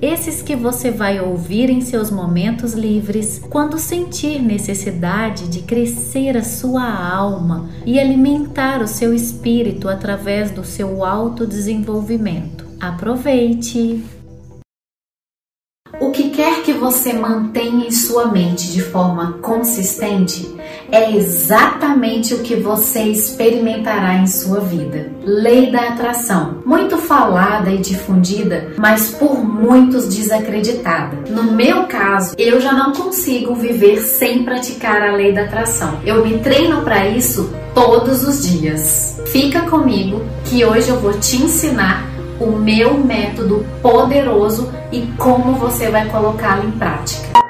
Esses que você vai ouvir em seus momentos livres, quando sentir necessidade de crescer a sua alma e alimentar o seu espírito através do seu autodesenvolvimento. Aproveite! O que quer que você mantenha em sua mente de forma consistente é exatamente o que você experimentará em sua vida. Lei da atração, muito falada e difundida, mas por muitos desacreditada. No meu caso, eu já não consigo viver sem praticar a lei da atração. Eu me treino para isso todos os dias. Fica comigo que hoje eu vou te ensinar o meu método poderoso e como você vai colocá-lo em prática.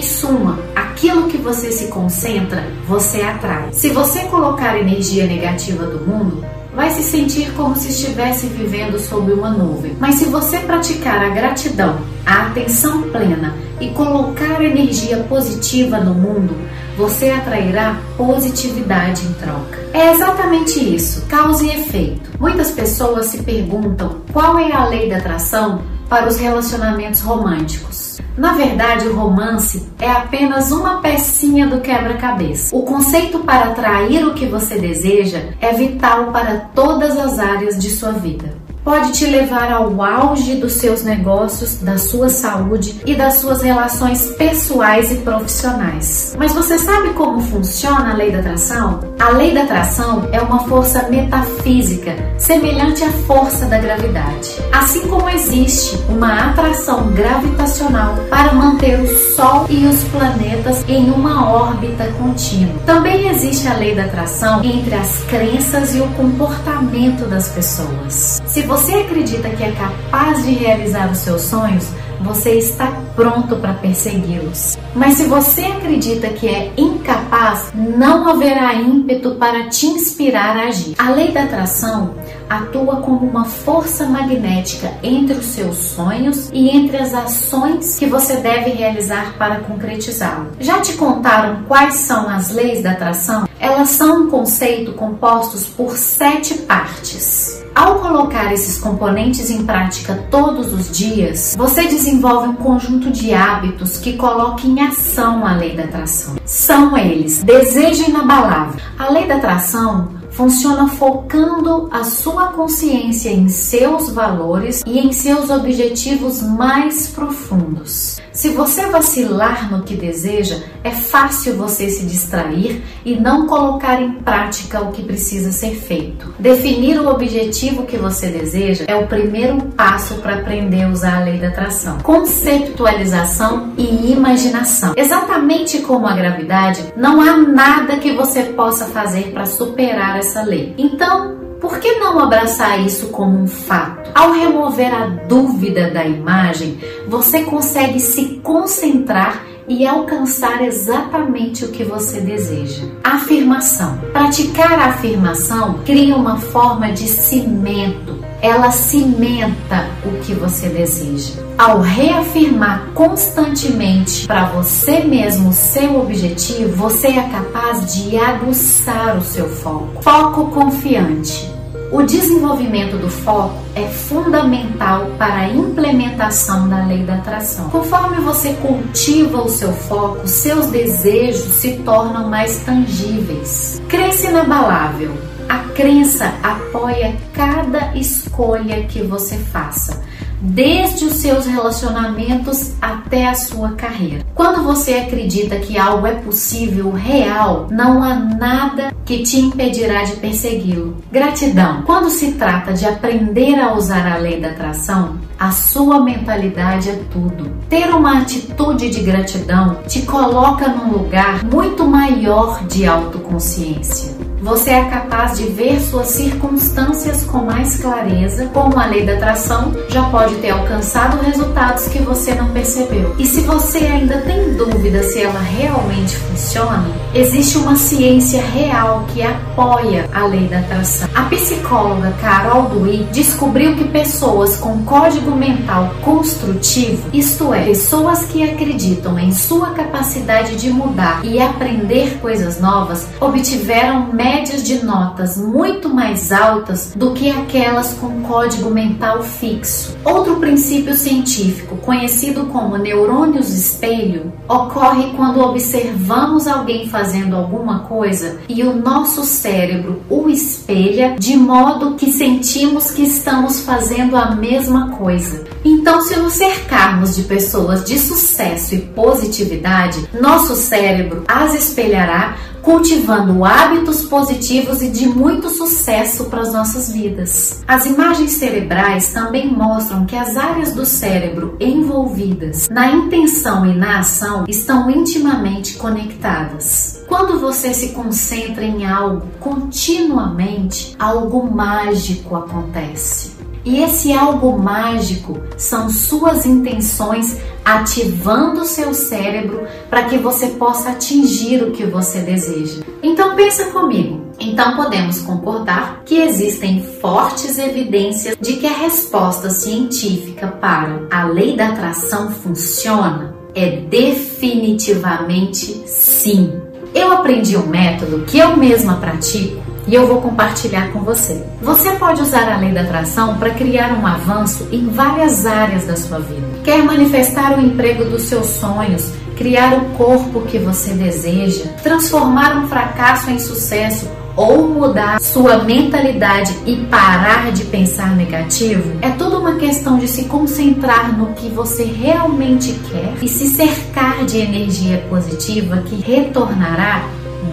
Em suma, aquilo que você se concentra, você atrai. Se você colocar energia negativa do mundo, vai se sentir como se estivesse vivendo sob uma nuvem. Mas se você praticar a gratidão, a atenção plena e colocar energia positiva no mundo, você atrairá positividade em troca. É exatamente isso, causa e efeito. Muitas pessoas se perguntam qual é a lei da atração para os relacionamentos românticos. Na verdade, o romance é apenas uma pecinha do quebra-cabeça. O conceito para atrair o que você deseja é vital para todas as áreas de sua vida pode te levar ao auge dos seus negócios, da sua saúde e das suas relações pessoais e profissionais. Mas você sabe como funciona a lei da atração? A lei da atração é uma força metafísica semelhante à força da gravidade. Assim como existe uma atração gravitacional para manter o Sol e os planetas em uma órbita contínua. Também existe a lei da atração entre as crenças e o comportamento das pessoas. Se você acredita que é capaz de realizar os seus sonhos, você está pronto para persegui-los. Mas se você acredita que é incapaz, não haverá ímpeto para te inspirar a agir. A lei da atração atua como uma força magnética entre os seus sonhos e entre as ações que você deve realizar para concretizá-lo. Já te contaram quais são as leis da atração? Elas são um conceito compostos por sete partes. Ao colocar esses componentes em prática todos os dias, você desenvolve um conjunto de hábitos que coloca em ação a lei da atração. São eles: desejo inabalável. A lei da atração funciona focando a sua consciência em seus valores e em seus objetivos mais profundos. Se você vacilar no que deseja, é fácil você se distrair e não colocar em prática o que precisa ser feito. Definir o objetivo que você deseja é o primeiro passo para aprender a usar a lei da atração. Conceptualização e imaginação. Exatamente como a gravidade, não há nada que você possa fazer para superar essa essa lei. Então, por que não abraçar isso como um fato? Ao remover a dúvida da imagem, você consegue se concentrar e alcançar exatamente o que você deseja. Afirmação. Praticar a afirmação cria uma forma de cimento ela cimenta o que você deseja. Ao reafirmar constantemente para você mesmo o seu objetivo, você é capaz de aguçar o seu foco. Foco confiante. O desenvolvimento do foco é fundamental para a implementação da lei da atração. Conforme você cultiva o seu foco, seus desejos se tornam mais tangíveis. Cresce inabalável a crença apoia cada escolha que você faça, desde os seus relacionamentos até a sua carreira. Quando você acredita que algo é possível, real, não há nada que te impedirá de persegui-lo. Gratidão. Quando se trata de aprender a usar a lei da atração, a sua mentalidade é tudo. Ter uma atitude de gratidão te coloca num lugar muito maior de autoconsciência. Você é capaz de ver suas circunstâncias com mais clareza, como a lei da atração já pode ter alcançado resultados que você não percebeu. E se você ainda tem dúvida se ela realmente funciona, existe uma ciência real que apoia a lei da atração. A psicóloga Carol Dweck descobriu que pessoas com código mental construtivo, isto é, pessoas que acreditam em sua capacidade de mudar e aprender coisas novas, obtiveram médias de notas muito mais altas do que aquelas com código mental fixo. Outro princípio científico, conhecido como neurônios espelho, ocorre quando observamos alguém fazendo alguma coisa e o nosso cérebro o espelha de modo que sentimos que estamos fazendo a mesma coisa. Então, se nos cercarmos de pessoas de sucesso e positividade, nosso cérebro as espelhará cultivando hábitos positivos e de muito sucesso para as nossas vidas. As imagens cerebrais também mostram que as áreas do cérebro envolvidas na intenção e na ação estão intimamente conectadas. Quando você se concentra em algo continuamente, algo mágico acontece. E esse algo mágico são suas intenções ativando o seu cérebro para que você possa atingir o que você deseja. Então pensa comigo. Então podemos concordar que existem fortes evidências de que a resposta científica para a lei da atração funciona? É definitivamente sim. Eu aprendi um método que eu mesma pratico e eu vou compartilhar com você. Você pode usar a lei da atração para criar um avanço em várias áreas da sua vida. Quer manifestar o emprego dos seus sonhos, criar o corpo que você deseja, transformar um fracasso em sucesso ou mudar sua mentalidade e parar de pensar negativo, é tudo uma questão de se concentrar no que você realmente quer e se cercar de energia positiva que retornará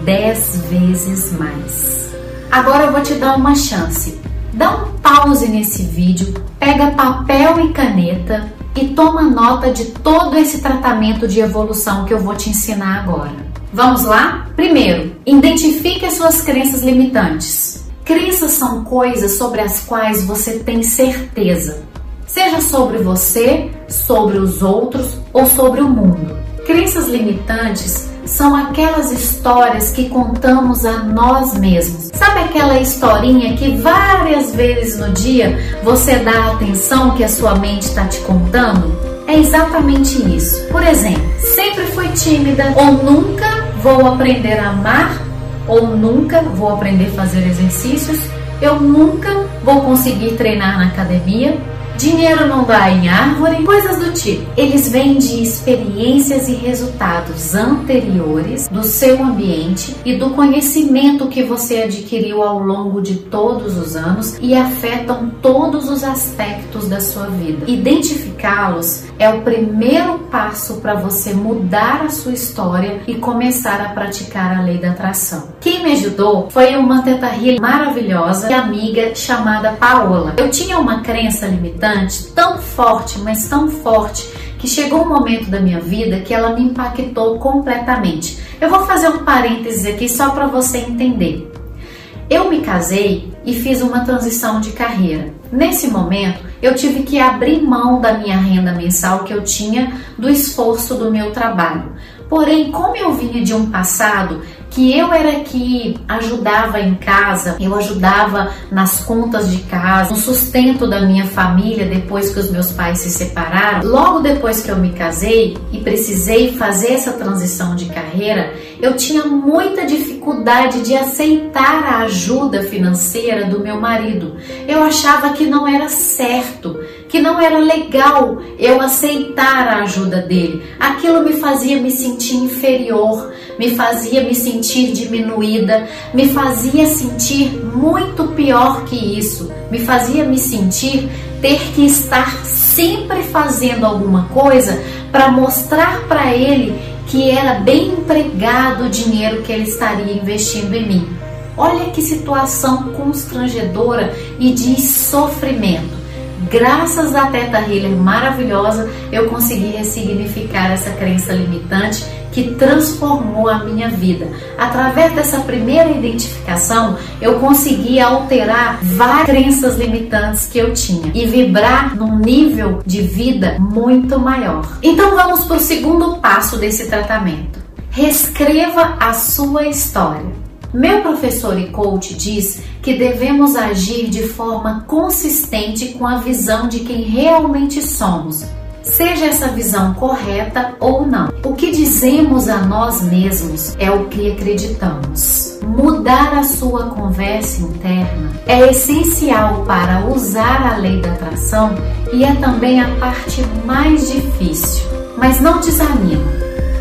dez vezes mais. Agora eu vou te dar uma chance. Dá um pause nesse vídeo, pega papel e caneta e toma nota de todo esse tratamento de evolução que eu vou te ensinar agora. Vamos lá? Primeiro, identifique as suas crenças limitantes. Crenças são coisas sobre as quais você tem certeza, seja sobre você, sobre os outros ou sobre o mundo. Crenças limitantes são aquelas histórias que contamos a nós mesmos. Sabe aquela historinha que várias vezes no dia você dá a atenção que a sua mente está te contando? É exatamente isso. Por exemplo, sempre fui tímida ou nunca vou aprender a amar ou nunca vou aprender a fazer exercícios, eu nunca vou conseguir treinar na academia, Dinheiro não dá em árvore, coisas do tipo. Eles vêm de experiências e resultados anteriores do seu ambiente e do conhecimento que você adquiriu ao longo de todos os anos e afetam todos os aspectos da sua vida. Identificá-los é o primeiro passo para você mudar a sua história e começar a praticar a lei da atração. Quem me ajudou foi uma teta maravilhosa e amiga chamada Paola. Eu tinha uma crença limitante tão forte, mas tão forte, que chegou um momento da minha vida que ela me impactou completamente. Eu vou fazer um parênteses aqui só para você entender. Eu me casei e fiz uma transição de carreira. Nesse momento, eu tive que abrir mão da minha renda mensal que eu tinha do esforço do meu trabalho. Porém, como eu vinha de um passado que eu era que ajudava em casa, eu ajudava nas contas de casa, no sustento da minha família depois que os meus pais se separaram. Logo depois que eu me casei e precisei fazer essa transição de carreira, eu tinha muita dificuldade de aceitar a ajuda financeira do meu marido. Eu achava que não era certo, que não era legal eu aceitar a ajuda dele. Aquilo me fazia me sentir inferior, me fazia me sentir diminuída, me fazia sentir muito pior que isso, me fazia me sentir ter que estar sempre fazendo alguma coisa para mostrar para ele que era bem empregado o dinheiro que ele estaria investindo em mim. Olha que situação constrangedora e de sofrimento. Graças à Teta Healer maravilhosa, eu consegui ressignificar essa crença limitante que transformou a minha vida. Através dessa primeira identificação, eu consegui alterar várias crenças limitantes que eu tinha e vibrar num nível de vida muito maior. Então vamos para o segundo passo desse tratamento. Reescreva a sua história. Meu professor e coach diz que devemos agir de forma consistente com a visão de quem realmente somos, seja essa visão correta ou não. O que dizemos a nós mesmos é o que acreditamos. Mudar a sua conversa interna é essencial para usar a lei da atração e é também a parte mais difícil. Mas não desanima.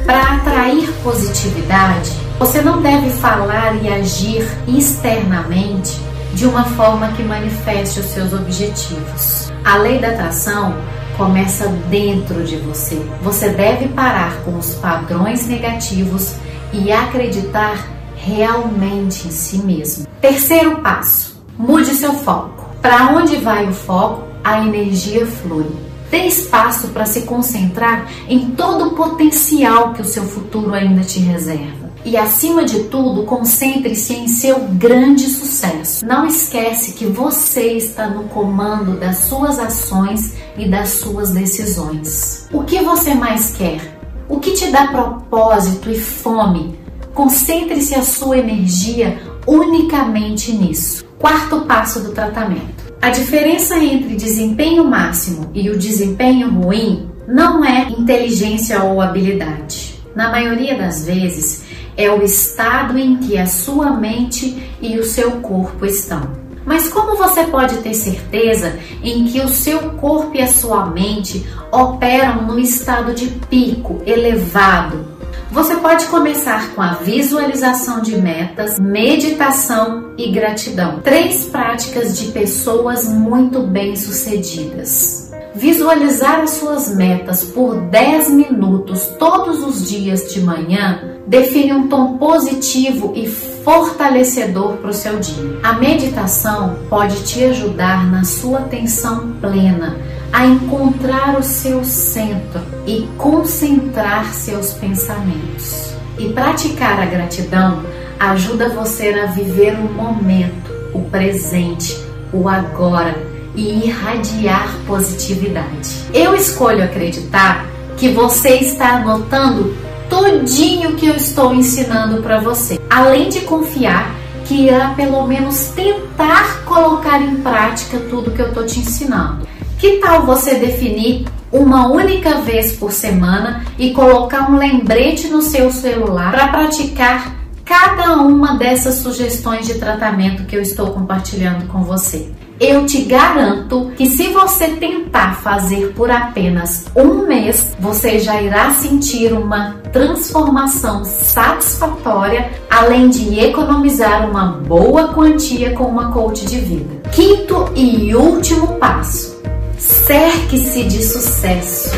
Para atrair positividade, você não deve falar e agir externamente de uma forma que manifeste os seus objetivos. A lei da atração começa dentro de você. Você deve parar com os padrões negativos e acreditar realmente em si mesmo. Terceiro passo: mude seu foco. Para onde vai o foco, a energia flui. Dê espaço para se concentrar em todo o potencial que o seu futuro ainda te reserva. E acima de tudo, concentre-se em seu grande sucesso. Não esquece que você está no comando das suas ações e das suas decisões. O que você mais quer? O que te dá propósito e fome? Concentre-se a sua energia unicamente nisso. Quarto passo do tratamento. A diferença entre desempenho máximo e o desempenho ruim não é inteligência ou habilidade. Na maioria das vezes, é o estado em que a sua mente e o seu corpo estão. Mas como você pode ter certeza em que o seu corpo e a sua mente operam no estado de pico elevado? Você pode começar com a visualização de metas, meditação e gratidão. Três práticas de pessoas muito bem-sucedidas. Visualizar as suas metas por 10 minutos todos os dias de manhã define um tom positivo e fortalecedor para o seu dia. A meditação pode te ajudar na sua atenção plena a encontrar o seu centro e concentrar seus pensamentos. E praticar a gratidão ajuda você a viver o momento, o presente, o agora e irradiar positividade. Eu escolho acreditar que você está anotando tudinho que eu estou ensinando para você, além de confiar que irá pelo menos tentar colocar em prática tudo que eu estou te ensinando. Que tal você definir uma única vez por semana e colocar um lembrete no seu celular para praticar cada uma dessas sugestões de tratamento que eu estou compartilhando com você? Eu te garanto que se você tentar fazer por apenas um mês, você já irá sentir uma transformação satisfatória, além de economizar uma boa quantia com uma coach de vida. Quinto e último passo: cerque-se de sucesso.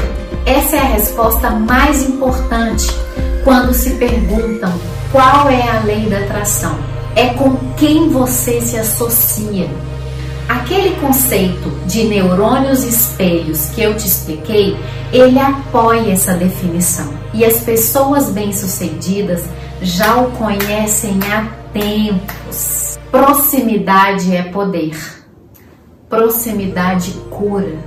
Essa é a resposta mais importante quando se perguntam qual é a lei da atração. É com quem você se associa. Aquele conceito de neurônios espelhos que eu te expliquei, ele apoia essa definição. E as pessoas bem-sucedidas já o conhecem há tempos. Proximidade é poder. Proximidade cura.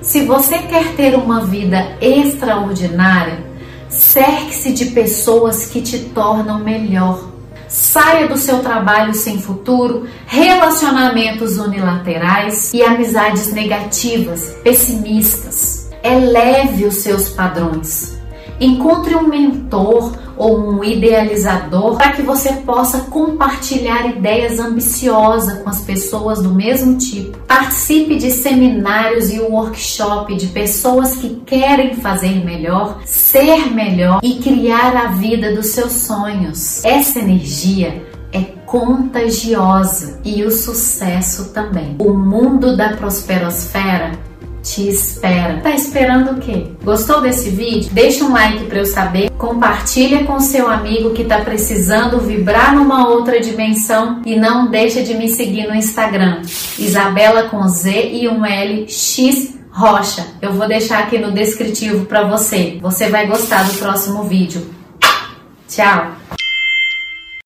Se você quer ter uma vida extraordinária, cerque-se de pessoas que te tornam melhor saia do seu trabalho sem futuro, relacionamentos unilaterais e amizades negativas, pessimistas. Eleve os seus padrões. Encontre um mentor ou um idealizador para que você possa compartilhar ideias ambiciosas com as pessoas do mesmo tipo. Participe de seminários e workshop de pessoas que querem fazer melhor, ser melhor e criar a vida dos seus sonhos. Essa energia é contagiosa e o sucesso também. O mundo da prosperosfera te espera. Tá esperando o quê? Gostou desse vídeo? Deixa um like para eu saber, compartilha com seu amigo que tá precisando vibrar numa outra dimensão e não deixa de me seguir no Instagram, Isabela com Z e um L X Rocha. Eu vou deixar aqui no descritivo para você. Você vai gostar do próximo vídeo. Tchau!